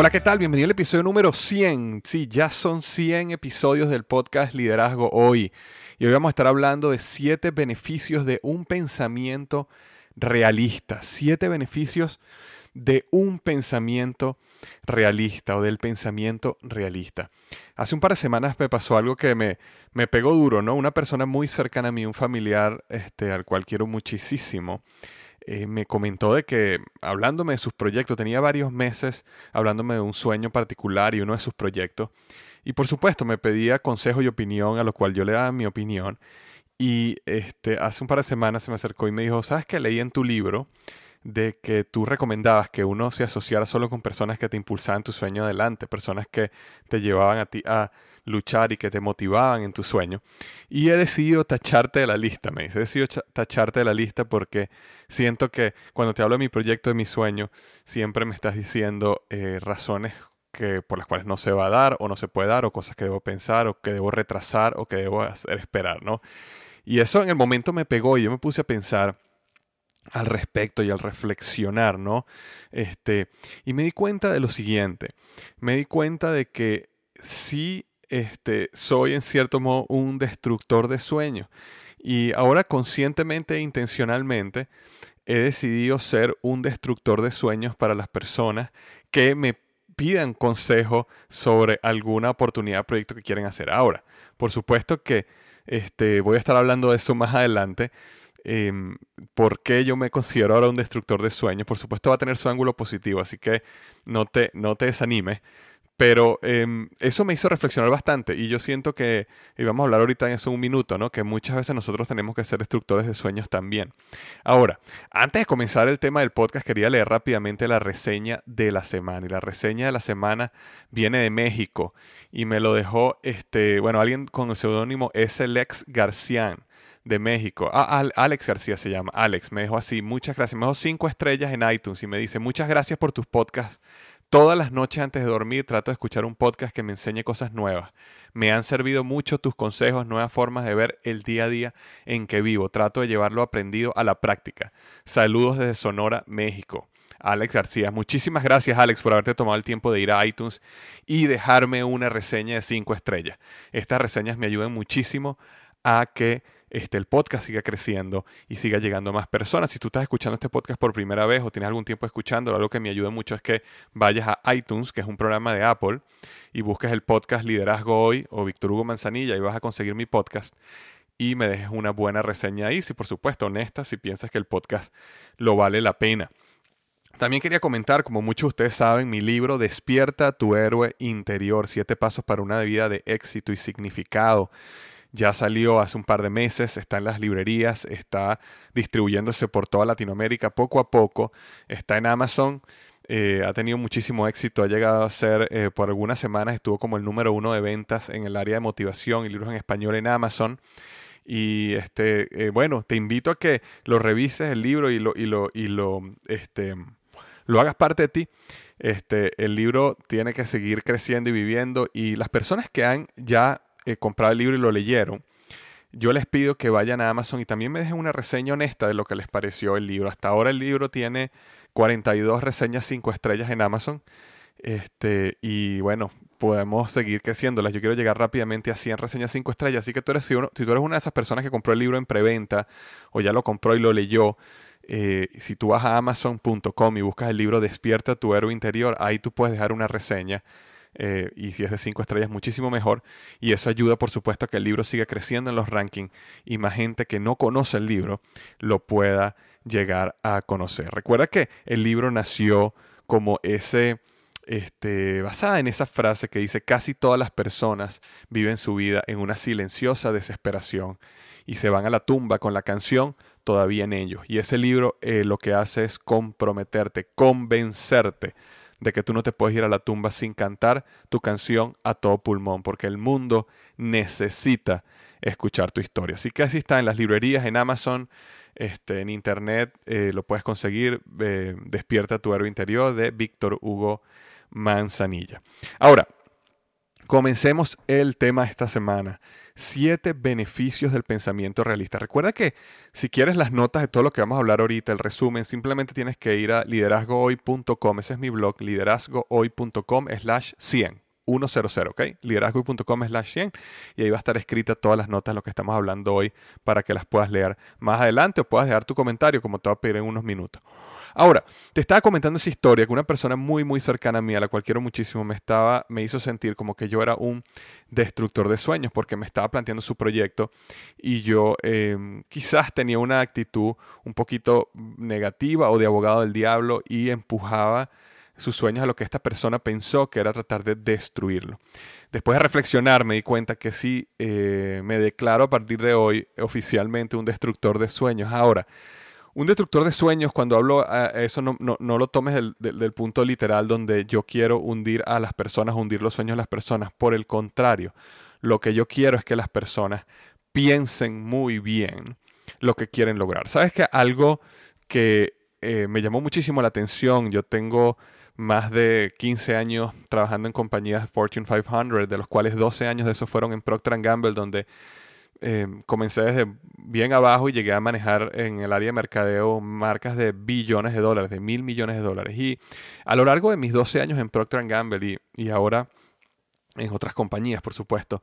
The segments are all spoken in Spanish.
Hola, ¿qué tal? Bienvenido al episodio número 100. Sí, ya son 100 episodios del podcast Liderazgo Hoy. Y hoy vamos a estar hablando de 7 beneficios de un pensamiento realista. 7 beneficios de un pensamiento realista o del pensamiento realista. Hace un par de semanas me pasó algo que me, me pegó duro, ¿no? Una persona muy cercana a mí, un familiar este, al cual quiero muchísimo, eh, me comentó de que hablándome de sus proyectos, tenía varios meses hablándome de un sueño particular y uno de sus proyectos. Y por supuesto me pedía consejo y opinión, a lo cual yo le daba mi opinión. Y este, hace un par de semanas se me acercó y me dijo, ¿sabes que leí en tu libro de que tú recomendabas que uno se asociara solo con personas que te impulsaban tu sueño adelante, personas que te llevaban a ti a luchar y que te motivaban en tu sueño. Y he decidido tacharte de la lista, me dice, he decidido tacharte de la lista porque siento que cuando te hablo de mi proyecto, de mi sueño, siempre me estás diciendo eh, razones que, por las cuales no se va a dar o no se puede dar o cosas que debo pensar o que debo retrasar o que debo hacer esperar, ¿no? Y eso en el momento me pegó y yo me puse a pensar al respecto y al reflexionar, ¿no? Este, y me di cuenta de lo siguiente, me di cuenta de que sí este, soy en cierto modo un destructor de sueños. Y ahora conscientemente e intencionalmente he decidido ser un destructor de sueños para las personas que me pidan consejo sobre alguna oportunidad, proyecto que quieren hacer. Ahora, por supuesto que este, voy a estar hablando de eso más adelante. Eh, ¿Por qué yo me considero ahora un destructor de sueños? Por supuesto va a tener su ángulo positivo, así que no te, no te desanimes. Pero em, eso me hizo reflexionar bastante y yo siento que, y vamos a hablar ahorita en eso un minuto, ¿no? que muchas veces nosotros tenemos que ser destructores de sueños también. Ahora, antes de comenzar el tema del podcast, quería leer rápidamente la reseña de la semana. Y la reseña de la semana viene de México y me lo dejó, este, bueno, alguien con el seudónimo Lex Garcián de México. Ah, Alex García se llama. Alex me dejó así, muchas gracias. Me dejó cinco estrellas en iTunes y me dice, muchas gracias por tus podcasts Todas las noches antes de dormir trato de escuchar un podcast que me enseñe cosas nuevas. Me han servido mucho tus consejos, nuevas formas de ver el día a día en que vivo. Trato de llevarlo aprendido a la práctica. Saludos desde Sonora, México. Alex García. Muchísimas gracias, Alex, por haberte tomado el tiempo de ir a iTunes y dejarme una reseña de cinco estrellas. Estas reseñas me ayudan muchísimo a que este, el podcast siga creciendo y siga llegando más personas. Si tú estás escuchando este podcast por primera vez o tienes algún tiempo escuchándolo, algo que me ayuda mucho es que vayas a iTunes, que es un programa de Apple, y busques el podcast Liderazgo Hoy o Víctor Hugo Manzanilla y vas a conseguir mi podcast y me dejes una buena reseña ahí, si por supuesto honesta, si piensas que el podcast lo vale la pena. También quería comentar, como muchos de ustedes saben, mi libro Despierta tu héroe interior, siete pasos para una vida de éxito y significado. Ya salió hace un par de meses, está en las librerías, está distribuyéndose por toda Latinoamérica poco a poco, está en Amazon. eh, ha tenido muchísimo éxito, ha llegado a ser, eh, por algunas semanas estuvo como el número uno de ventas en el área de motivación y libros en español en Amazon. Y este, eh, bueno, te invito a que lo revises el libro y lo, y lo, y lo, este, lo hagas parte de ti. Este, el libro tiene que seguir creciendo y viviendo. Y las personas que han ya comprado el libro y lo leyeron, yo les pido que vayan a Amazon y también me dejen una reseña honesta de lo que les pareció el libro. Hasta ahora el libro tiene 42 reseñas 5 estrellas en Amazon. Este, y bueno, podemos seguir creciéndolas. Yo quiero llegar rápidamente a 100 reseñas 5 estrellas. Así que tú eres, si, tú eres una de esas personas que compró el libro en preventa o ya lo compró y lo leyó, eh, si tú vas a amazon.com y buscas el libro Despierta tu héroe interior, ahí tú puedes dejar una reseña. Eh, y si es de 5 estrellas, muchísimo mejor. Y eso ayuda, por supuesto, a que el libro siga creciendo en los rankings y más gente que no conoce el libro lo pueda llegar a conocer. Recuerda que el libro nació como ese, este, basada en esa frase que dice, casi todas las personas viven su vida en una silenciosa desesperación y se van a la tumba con la canción todavía en ellos. Y ese libro eh, lo que hace es comprometerte, convencerte de que tú no te puedes ir a la tumba sin cantar tu canción a todo pulmón, porque el mundo necesita escuchar tu historia. Así que así está en las librerías, en Amazon, este, en internet eh, lo puedes conseguir. Eh, Despierta tu héroe interior de Víctor Hugo Manzanilla. Ahora, comencemos el tema esta semana. Siete beneficios del pensamiento realista. Recuerda que si quieres las notas de todo lo que vamos a hablar ahorita, el resumen, simplemente tienes que ir a liderazgohoy.com. Ese es mi blog, liderazgohoy.com slash 100. 100, ¿ok? Liderazgo.com slash 100 y ahí va a estar escrita todas las notas de lo que estamos hablando hoy para que las puedas leer más adelante o puedas dejar tu comentario como te voy a pedir en unos minutos. Ahora, te estaba comentando esa historia que una persona muy, muy cercana a mí, a la cual quiero muchísimo, me, estaba, me hizo sentir como que yo era un destructor de sueños porque me estaba planteando su proyecto y yo em, quizás tenía una actitud un poquito negativa o de abogado del diablo y empujaba sus sueños a lo que esta persona pensó que era tratar de destruirlo. Después de reflexionar me di cuenta que sí eh, me declaro a partir de hoy oficialmente un destructor de sueños. Ahora, un destructor de sueños, cuando hablo a eso, no, lo tomes del, punto literal donde yo quiero hundir a las personas, hundir los sueños de las personas. Por el contrario, lo que yo quiero es que las personas piensen muy bien lo que quieren lograr. ¿Sabes que algo que eh, me llamó muchísimo la atención? Yo tengo más de 15 años trabajando en compañías Fortune 500, de los cuales 12 años de esos fueron en Procter Gamble, donde eh, comencé desde bien abajo y llegué a manejar en el área de mercadeo marcas de billones de dólares, de mil millones de dólares. Y a lo largo de mis 12 años en Procter Gamble y, y ahora en otras compañías, por supuesto,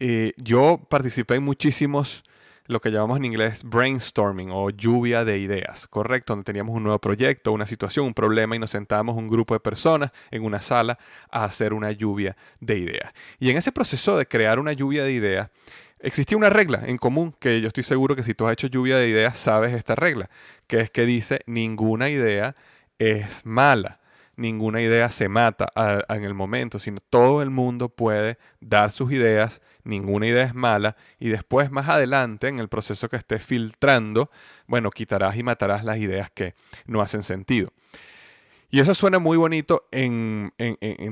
eh, yo participé en muchísimos lo que llamamos en inglés brainstorming o lluvia de ideas, ¿correcto? Donde teníamos un nuevo proyecto, una situación, un problema y nos sentábamos un grupo de personas en una sala a hacer una lluvia de ideas. Y en ese proceso de crear una lluvia de ideas, existía una regla en común que yo estoy seguro que si tú has hecho lluvia de ideas sabes esta regla, que es que dice ninguna idea es mala ninguna idea se mata en el momento, sino todo el mundo puede dar sus ideas, ninguna idea es mala, y después más adelante, en el proceso que estés filtrando, bueno, quitarás y matarás las ideas que no hacen sentido. Y eso suena muy bonito en,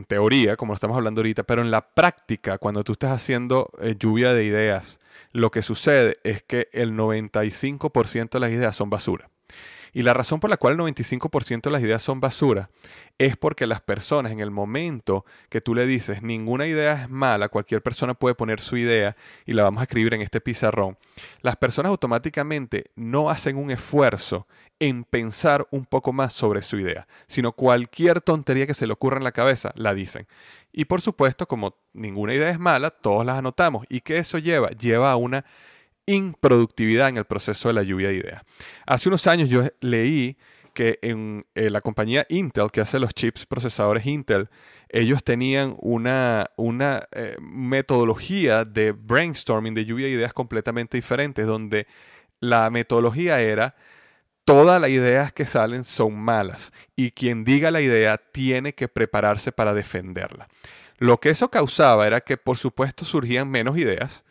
teoría, como lo estamos hablando ahorita, pero en la práctica, cuando tú estás haciendo eh, lluvia de ideas, lo que sucede es que el 95% de las ideas son basura. Y la razón por la cual el 95% de las ideas son basura es porque las personas en el momento que tú le dices ninguna idea es mala, cualquier persona puede poner su idea y la vamos a escribir en este pizarrón, las personas automáticamente no hacen un esfuerzo en pensar un poco más sobre su idea, sino cualquier tontería que se le ocurra en la cabeza la dicen. Y por supuesto, como ninguna idea es mala, todos las anotamos. ¿Y qué eso lleva? Lleva a una improductividad en el proceso de la lluvia de ideas. Hace unos años yo leí que en eh, la compañía Intel, que hace los chips procesadores Intel, ellos tenían una, una eh, metodología de brainstorming, de lluvia de ideas completamente diferentes, donde la metodología era todas las ideas que salen son malas y quien diga la idea tiene que prepararse para defenderla. Lo que eso causaba era que por supuesto surgían menos ideas,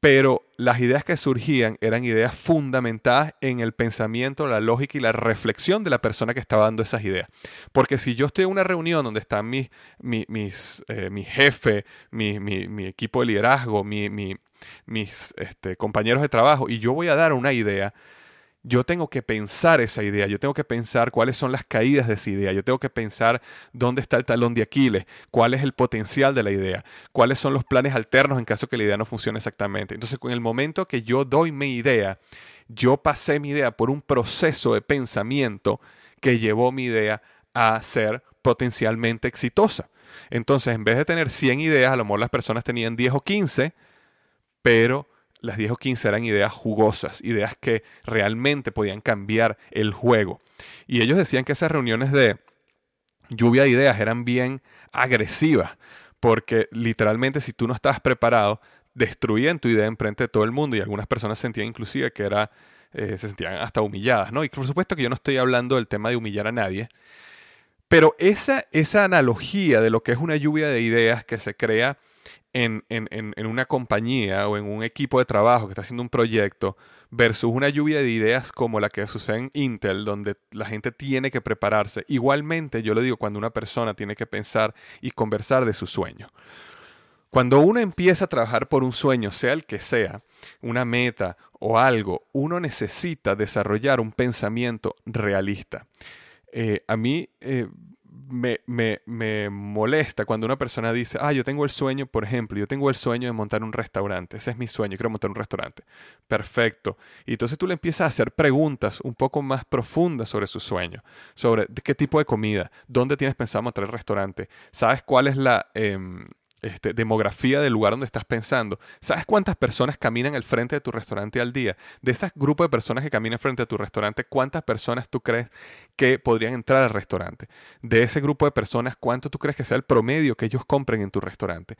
pero las ideas que surgían eran ideas fundamentadas en el pensamiento, la lógica y la reflexión de la persona que estaba dando esas ideas. Porque si yo estoy en una reunión donde están mis, mis, mis eh, mi jefe, mi, mi, equipo de liderazgo, mis este, compañeros de trabajo, y yo voy a dar una idea, yo tengo que pensar esa idea, yo tengo que pensar cuáles son las caídas de esa idea, yo tengo que pensar dónde está el talón de Aquiles, cuál es el potencial de la idea, cuáles son los planes alternos en caso que la idea no funcione exactamente. Entonces, en el momento que yo doy mi idea, yo pasé mi idea por un proceso de pensamiento que llevó mi idea a ser potencialmente exitosa. Entonces, en vez de tener 100 ideas, a lo mejor las personas tenían 10 o 15, pero las 10 o 15 eran ideas jugosas, ideas que realmente podían cambiar el juego. Y ellos decían que esas reuniones de lluvia de ideas eran bien agresivas, porque literalmente si tú no estabas preparado, destruían tu idea enfrente de todo el mundo y algunas personas sentían inclusive que era, eh, se sentían hasta humilladas, ¿no? Y por supuesto que yo no estoy hablando del tema de humillar a nadie, pero esa, esa analogía de lo que es una lluvia de ideas que se crea en, una compañía o en un equipo de trabajo que está haciendo un proyecto versus una lluvia de ideas como la que sucede en Intel, donde la gente tiene que prepararse. Igualmente, yo le digo cuando una persona tiene que pensar y conversar de su sueño. Cuando uno empieza a trabajar por un sueño, sea el que sea, una meta o algo, uno necesita desarrollar un pensamiento realista. Eh, a mí eh, me, me, me, molesta cuando una persona dice, ah, yo tengo el sueño, por ejemplo, yo tengo el sueño de montar un restaurante, ese es mi sueño, quiero montar un restaurante. Perfecto. Y entonces tú le empiezas a hacer preguntas un poco más profundas sobre su sueño, sobre qué tipo de comida, dónde tienes pensado montar el restaurante, sabes cuál es la... Em, este, demografía del lugar donde estás pensando. ¿Sabes cuántas personas caminan al frente de tu restaurante al día? De ese grupo de personas que caminan frente a tu restaurante, ¿cuántas personas tú crees que podrían entrar al restaurante? De ese grupo de personas, ¿cuánto tú crees que sea el promedio que ellos compren en tu restaurante?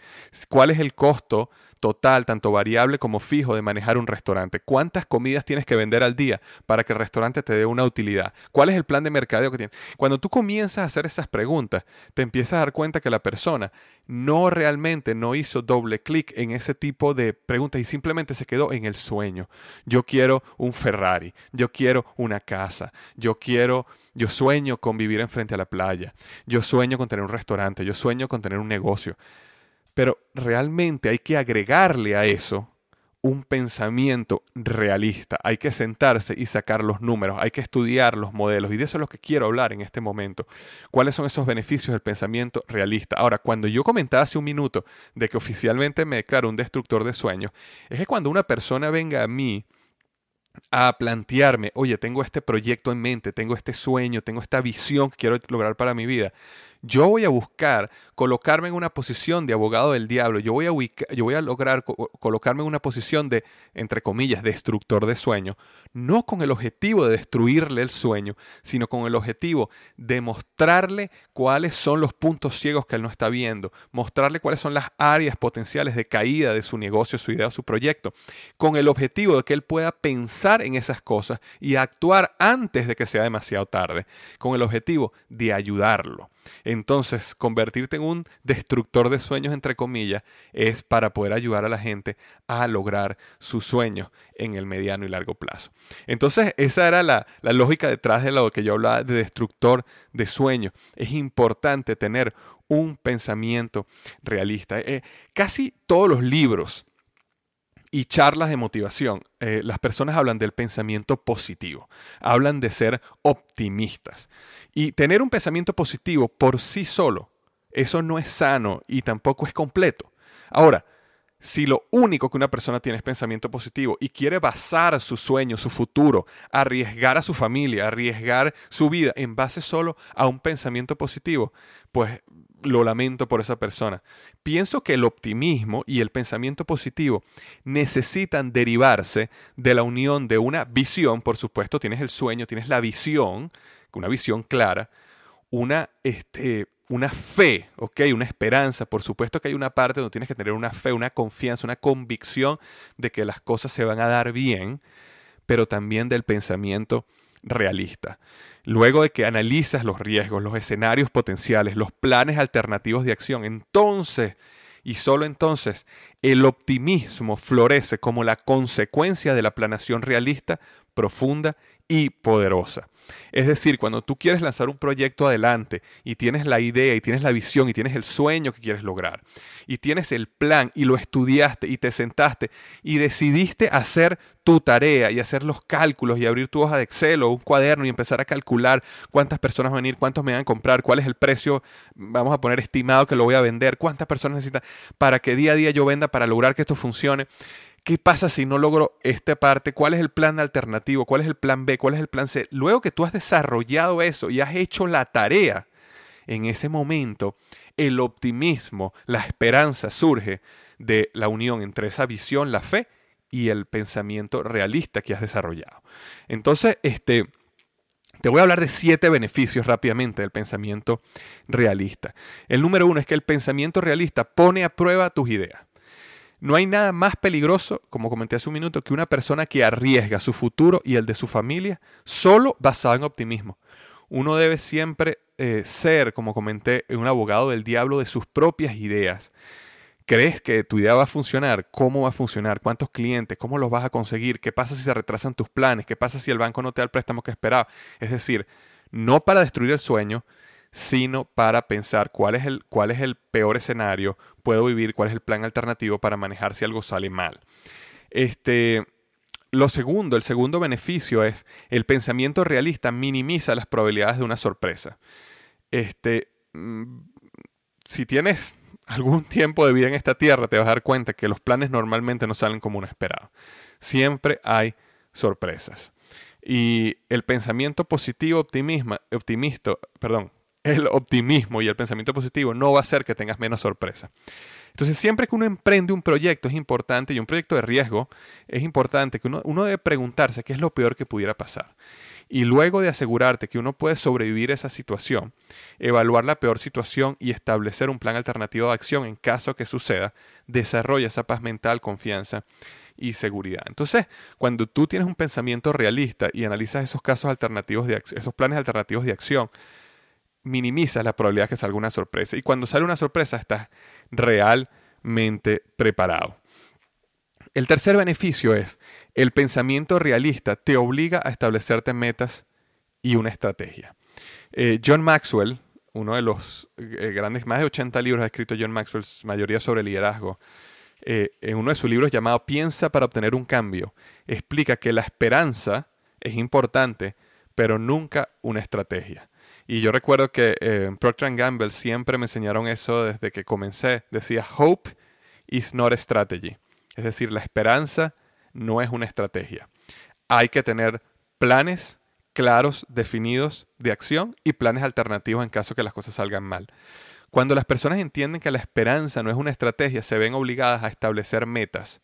¿Cuál es el costo total, tanto variable como fijo, de manejar un restaurante? ¿Cuántas comidas tienes que vender al día para que el restaurante te dé una utilidad? ¿Cuál es el plan de mercadeo que tienes? Cuando tú comienzas a hacer esas preguntas, te empiezas a dar cuenta que la persona no realmente no hizo doble clic en ese tipo de preguntas y simplemente se quedó en el sueño. Yo quiero un Ferrari, yo quiero una casa, yo quiero, yo sueño con vivir enfrente a la playa, yo sueño con tener un restaurante, yo sueño con tener un negocio. Pero realmente hay que agregarle a eso un pensamiento realista. Hay que sentarse y sacar los números, hay que estudiar los modelos y de eso es lo que quiero hablar en este momento. ¿Cuáles son esos beneficios del pensamiento realista? Ahora, cuando yo comentaba hace un minuto de que oficialmente me declaro un destructor de sueños, es que cuando una persona venga a mí a plantearme, oye, tengo este proyecto en mente, tengo este sueño, tengo esta visión que quiero lograr para mi vida, yo voy a buscar colocarme en una posición de abogado del diablo. Yo voy a, yo voy a lograr colocarme en una posición de, entre comillas, destructor de sueño. No con el objetivo de destruirle el sueño, sino con el objetivo de mostrarle cuáles son los puntos ciegos que él no está viendo. Mostrarle cuáles son las áreas potenciales de caída de su negocio, su idea, su proyecto. Con el objetivo de que él pueda pensar en esas cosas y actuar antes de que sea demasiado tarde. Con el objetivo de ayudarlo. Entonces, convertirte en un destructor de sueños, entre comillas, es para poder ayudar a la gente a lograr sus sueños en el mediano y largo plazo. Entonces, esa era la, lógica detrás de lo que yo hablaba de destructor de sueños. Es importante tener un pensamiento realista. Eh, casi todos los libros y charlas de motivación, eh, las personas hablan del pensamiento positivo, hablan de ser optimistas. Y tener un pensamiento positivo por sí solo, eso no es sano y tampoco es completo. Ahora, si lo único que una persona tiene es pensamiento positivo y quiere basar su sueño, su futuro, arriesgar a su familia, arriesgar su vida en base solo a un pensamiento positivo, pues lo lamento por esa persona. Pienso que el optimismo y el pensamiento positivo necesitan derivarse de la unión de una visión, por supuesto, tienes el sueño, tienes la visión, una visión clara, una, este, una fe, ¿ok? Una esperanza. Por supuesto que hay una parte donde tienes que tener una fe, una confianza, una convicción de que las cosas se van a dar bien, pero también del pensamiento realista. Luego de que analizas los riesgos, los escenarios potenciales, los planes alternativos de acción, entonces y solo entonces el optimismo florece como la consecuencia de la planación realista, profunda y poderosa. Es decir, cuando tú quieres lanzar un proyecto adelante y tienes la idea y tienes la visión y tienes el sueño que quieres lograr y tienes el plan y lo estudiaste y te sentaste y decidiste hacer tu tarea y hacer los cálculos y abrir tu hoja de Excel o un cuaderno y empezar a calcular cuántas personas van a venir, cuántos me van a comprar, cuál es el precio, vamos a poner estimado que lo voy a vender, cuántas personas necesitan para que día a día yo venda para lograr que esto funcione ¿Qué pasa si no logro esta parte? ¿Cuál es el plan alternativo? ¿Cuál es el plan B? ¿Cuál es el plan C? Luego que tú has desarrollado eso y has hecho la tarea, en ese momento el optimismo, la esperanza surge de la unión entre esa visión, la fe y el pensamiento realista que has desarrollado. Entonces, este, te voy a hablar de siete beneficios rápidamente del pensamiento realista. El número uno es que el pensamiento realista pone a prueba tus ideas. No hay nada más peligroso, como comenté hace un minuto, que una persona que arriesga su futuro y el de su familia solo basado en optimismo. Uno debe siempre eh, ser, como comenté, un abogado del diablo de sus propias ideas. ¿Crees que tu idea va a funcionar? ¿Cómo va a funcionar? ¿Cuántos clientes? ¿Cómo los vas a conseguir? ¿Qué pasa si se retrasan tus planes? ¿Qué pasa si el banco no te da el préstamo que esperaba? Es decir, no para destruir el sueño, sino para pensar cuál es el, cuál es el peor escenario, puedo vivir, cuál es el plan alternativo para manejar si algo sale mal. Este, lo segundo, el segundo beneficio es el pensamiento realista minimiza las probabilidades de una sorpresa. Este, mm, si tienes algún tiempo de vida en esta tierra, te vas a dar cuenta que los planes normalmente no salen como uno esperaba. Siempre hay sorpresas. Y el pensamiento positivo, optimista, perdón, el optimismo y el pensamiento positivo no va a hacer que tengas menos sorpresa. Entonces, siempre que uno emprende un proyecto es importante, y un proyecto de riesgo, es importante que uno, uno debe preguntarse qué es lo peor que pudiera pasar. Y luego de asegurarte que uno puede sobrevivir a esa situación, evaluar la peor situación y establecer un plan alternativo de acción en caso que suceda, desarrolla esa paz mental, confianza y seguridad. Entonces, cuando tú tienes un pensamiento realista y analizas esos casos alternativos de esos planes alternativos de acción, minimizas la probabilidad de que salga una sorpresa. Y cuando sale una sorpresa, estás realmente preparado. El tercer beneficio es, el pensamiento realista te obliga a establecerte metas y una estrategia. Eh, John Maxwell, uno de los eh, grandes, más de 80 libros ha escrito John Maxwell, mayoría sobre liderazgo, eh, en uno de sus libros llamado Piensa para obtener un cambio, explica que la esperanza es importante, pero nunca una estrategia. Y yo recuerdo que eh, Procter Gamble siempre me enseñaron eso desde que comencé. Decía, hope is not a strategy. Es decir, la esperanza no es una estrategia. Hay que tener planes claros, definidos de acción y planes alternativos en caso que las cosas salgan mal. Cuando las personas entienden que la esperanza no es una estrategia, se ven obligadas a establecer metas.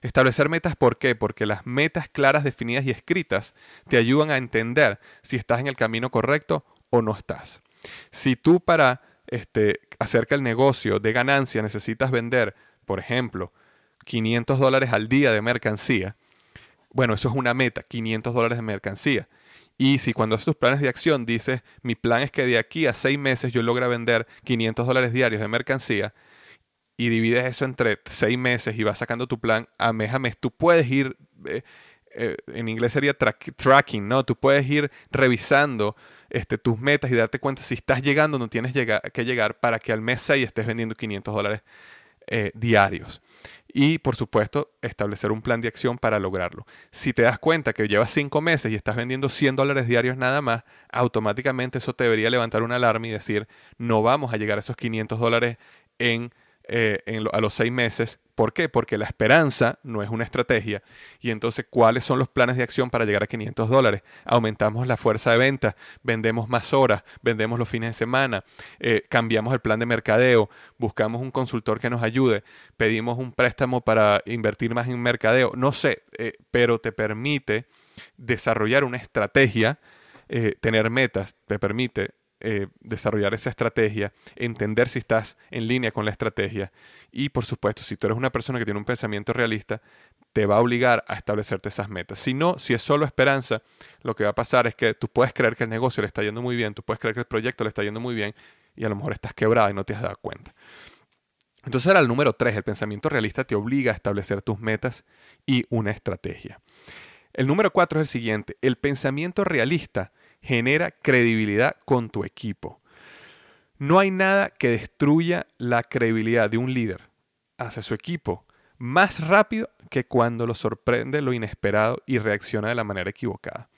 Establecer metas, ¿por qué? Porque las metas claras, definidas y escritas te ayudan a entender si estás en el camino correcto o no estás. Si tú para este, hacer que el negocio de ganancia necesitas vender, por ejemplo, 500 dólares al día de mercancía, bueno, eso es una meta, 500 dólares de mercancía. Y si cuando haces tus planes de acción dices, mi plan es que de aquí a seis meses yo logre vender 500 dólares diarios de mercancía, y divides eso entre seis meses y vas sacando tu plan a mes a mes, tú puedes ir, eh, eh, en inglés sería tracking, ¿no? Tú puedes ir revisando este, tus metas y darte cuenta si estás llegando o no tienes que llegar para que al mes 6 estés vendiendo 500 dólares eh, diarios. Y por supuesto, establecer un plan de acción para lograrlo. Si te das cuenta que llevas 5 meses y estás vendiendo 100 dólares diarios nada más, automáticamente eso te debería levantar una alarma y decir, no vamos a llegar a esos 500 dólares en eh, a los seis meses. ¿Por qué? Porque la esperanza no es una estrategia. Y entonces, ¿cuáles son los planes de acción para llegar a 500 dólares? Aumentamos la fuerza de venta, vendemos más horas, vendemos los fines de semana, eh, cambiamos el plan de mercadeo, buscamos un consultor que nos ayude, pedimos un préstamo para invertir más en mercadeo. No sé, eh, pero te permite desarrollar una estrategia, tener metas, te permite eh, desarrollar esa estrategia, entender si estás en línea con la estrategia y por supuesto si tú eres una persona que tiene un pensamiento realista, te va a obligar a establecerte esas metas. Si no, si es solo esperanza, lo que va a pasar es que tú puedes creer que el negocio le está yendo muy bien, tú puedes creer que el proyecto le está yendo muy bien y a lo mejor estás quebrado y no te has dado cuenta. Entonces era el número tres, el pensamiento realista te obliga a establecer tus metas y una estrategia. El número cuatro es el siguiente, el pensamiento realista genera credibilidad con tu equipo. No hay nada que destruya la credibilidad de un líder hacia su equipo más rápido que cuando lo sorprende lo inesperado y reacciona de la manera equivocada.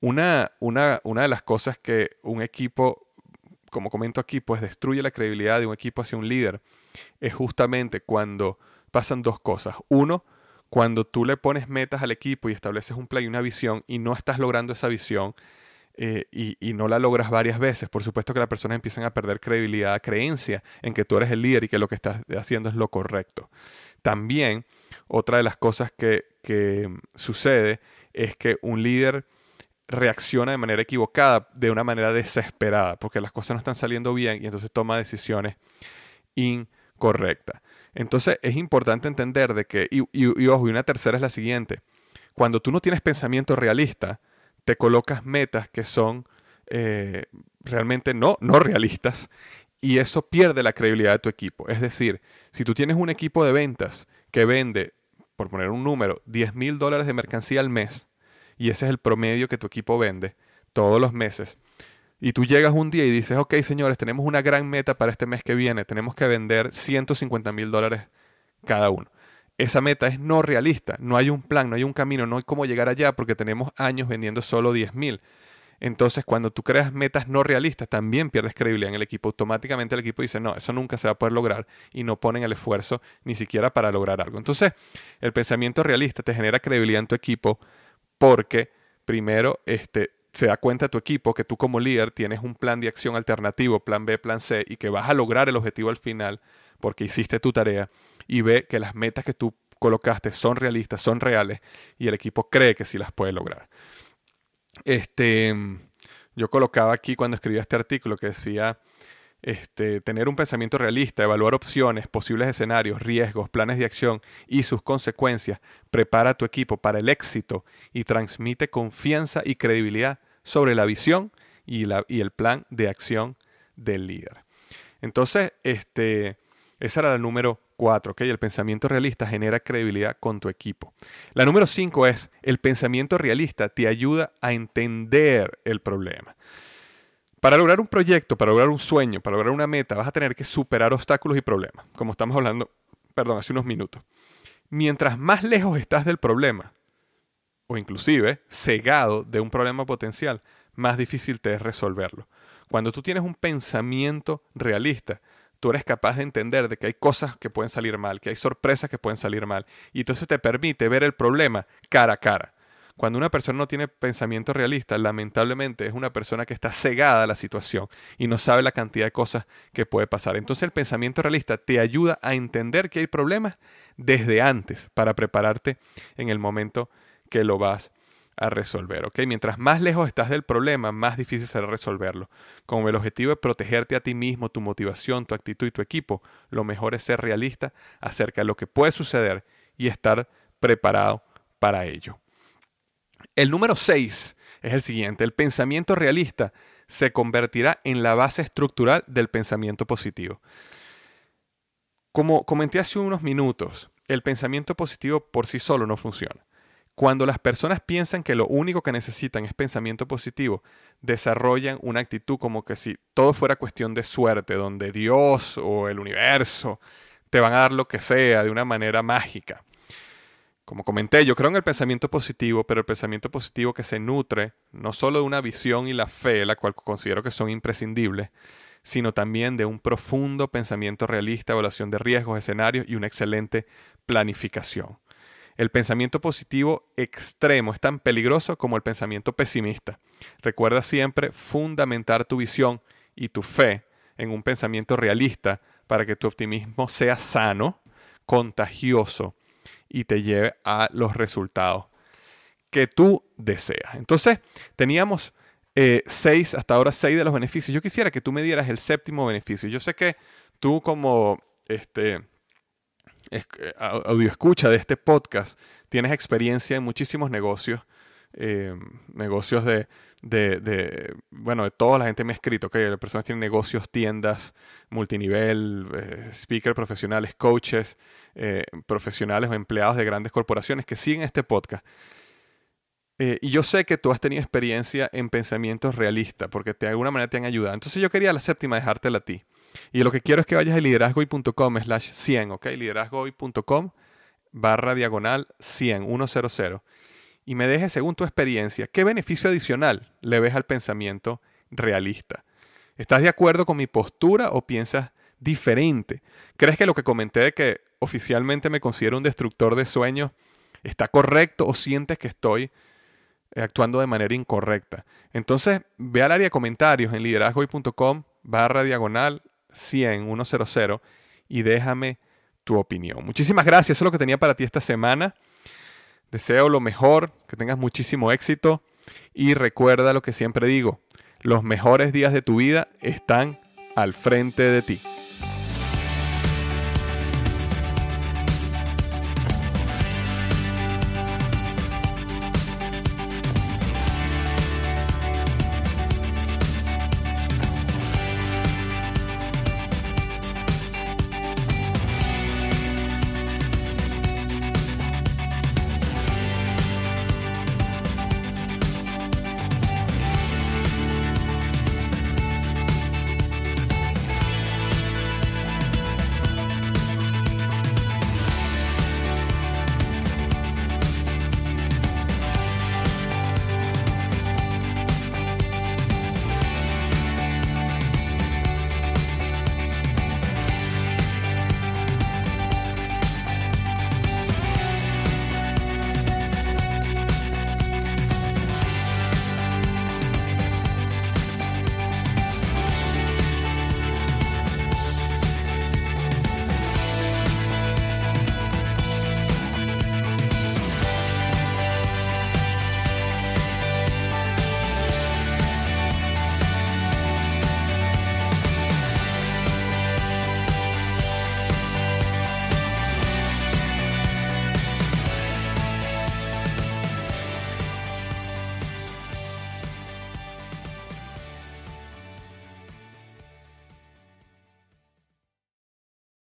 Una, una, una de las cosas que un equipo, como comento aquí, pues destruye la credibilidad de un equipo hacia un líder es justamente cuando pasan dos cosas. Uno, cuando tú le pones metas al equipo y estableces un plan y una visión y no estás logrando esa visión eh, y, no la logras varias veces, por supuesto que las personas empiezan a perder credibilidad, creencia en que tú eres el líder y que lo que estás haciendo es lo correcto. También, otra de las cosas que, sucede es que un líder reacciona de manera equivocada, de una manera desesperada, porque las cosas no están saliendo bien y entonces toma decisiones incorrectas. Entonces es importante entender de que, y, y, ojo, y una tercera es la siguiente, cuando tú no tienes pensamiento realista, te colocas metas que son eh, realmente no, no realistas y eso pierde la credibilidad de tu equipo. Es decir, si tú tienes un equipo de ventas que vende, por poner un número, 10 mil dólares de mercancía al mes, y ese es el promedio que tu equipo vende todos los meses, y tú llegas un día y dices, ok señores, tenemos una gran meta para este mes que viene, tenemos que vender 150 mil dólares cada uno. Esa meta es no realista, no hay un plan, no hay un camino, no hay cómo llegar allá porque tenemos años vendiendo solo 10 mil. Entonces, cuando tú creas metas no realistas, también pierdes credibilidad en el equipo. Automáticamente el equipo dice, no, eso nunca se va a poder lograr y no ponen el esfuerzo ni siquiera para lograr algo. Entonces, el pensamiento realista te genera credibilidad en tu equipo porque, primero, este, se da cuenta tu equipo que tú como líder tienes un plan de acción alternativo, plan B, plan C, y que vas a lograr el objetivo al final porque hiciste tu tarea y ve que las metas que tú colocaste son realistas, son reales y el equipo cree que sí las puede lograr. Este, yo colocaba aquí cuando escribía este artículo que decía este, tener un pensamiento realista, evaluar opciones, posibles escenarios, riesgos, planes de acción y sus consecuencias, prepara a tu equipo para el éxito y transmite confianza y credibilidad sobre la visión y, la, y el plan de acción del líder. Entonces, este, esa era la número cuatro, ¿ok? El pensamiento realista genera credibilidad con tu equipo. La número cinco es, el pensamiento realista te ayuda a entender el problema. Para lograr un proyecto, para lograr un sueño, para lograr una meta, vas a tener que superar obstáculos y problemas, como estamos hablando, perdón, hace unos minutos. Mientras más lejos estás del problema, o inclusive cegado de un problema potencial, más difícil te es resolverlo. Cuando tú tienes un pensamiento realista, tú eres capaz de entender de que hay cosas que pueden salir mal, que hay sorpresas que pueden salir mal, y entonces te permite ver el problema cara a cara. Cuando una persona no tiene pensamiento realista, lamentablemente es una persona que está cegada a la situación y no sabe la cantidad de cosas que puede pasar. Entonces el pensamiento realista te ayuda a entender que hay problemas desde antes para prepararte en el momento que lo vas a resolver. ¿ok? Mientras más lejos estás del problema, más difícil será resolverlo. Como el objetivo es protegerte a ti mismo, tu motivación, tu actitud y tu equipo, lo mejor es ser realista acerca de lo que puede suceder y estar preparado para ello. El número 6 es el siguiente. El pensamiento realista se convertirá en la base estructural del pensamiento positivo. Como comenté hace unos minutos, el pensamiento positivo por sí solo no funciona. Cuando las personas piensan que lo único que necesitan es pensamiento positivo, desarrollan una actitud como que si todo fuera cuestión de suerte, donde Dios o el universo te van a dar lo que sea de una manera mágica. Como comenté, yo creo en el pensamiento positivo, pero el pensamiento positivo que se nutre no solo de una visión y la fe, la cual considero que son imprescindibles, sino también de un profundo pensamiento realista, evaluación de riesgos, escenarios y una excelente planificación. El pensamiento positivo extremo es tan peligroso como el pensamiento pesimista. Recuerda siempre fundamentar tu visión y tu fe en un pensamiento realista para que tu optimismo sea sano, contagioso y te lleve a los resultados que tú deseas. Entonces, teníamos eh, seis, hasta ahora seis de los beneficios. Yo quisiera que tú me dieras el séptimo beneficio. Yo sé que tú como este, audio escucha de este podcast, tienes experiencia en muchísimos negocios, eh, negocios de, de, bueno, de toda la gente me ha escrito, que las personas tienen negocios, tiendas, multinivel, eh, speakers profesionales, coaches, eh, profesionales o empleados de grandes corporaciones que siguen este podcast. Eh, y yo sé que tú has tenido experiencia en pensamientos realistas, porque de alguna manera te han ayudado. Entonces yo quería la séptima dejártela a ti. Y lo que quiero es que vayas a liderazgoy.com slash 100, ¿ok? liderazgoy.com barra diagonal 100, 100 y me dejes, según tu experiencia, qué beneficio adicional le ves al pensamiento realista. ¿Estás de acuerdo con mi postura o piensas diferente? ¿Crees que lo que comenté de que oficialmente me considero un destructor de sueños está correcto o sientes que estoy eh, actuando de manera incorrecta? Entonces, ve al área de comentarios en liderazgoy.com barra diagonal 100, 100 y déjame tu opinión. Muchísimas gracias, eso es lo que tenía para ti esta semana. Deseo lo mejor, que tengas muchísimo éxito y recuerda lo que siempre digo, los mejores días de tu vida están al frente de ti.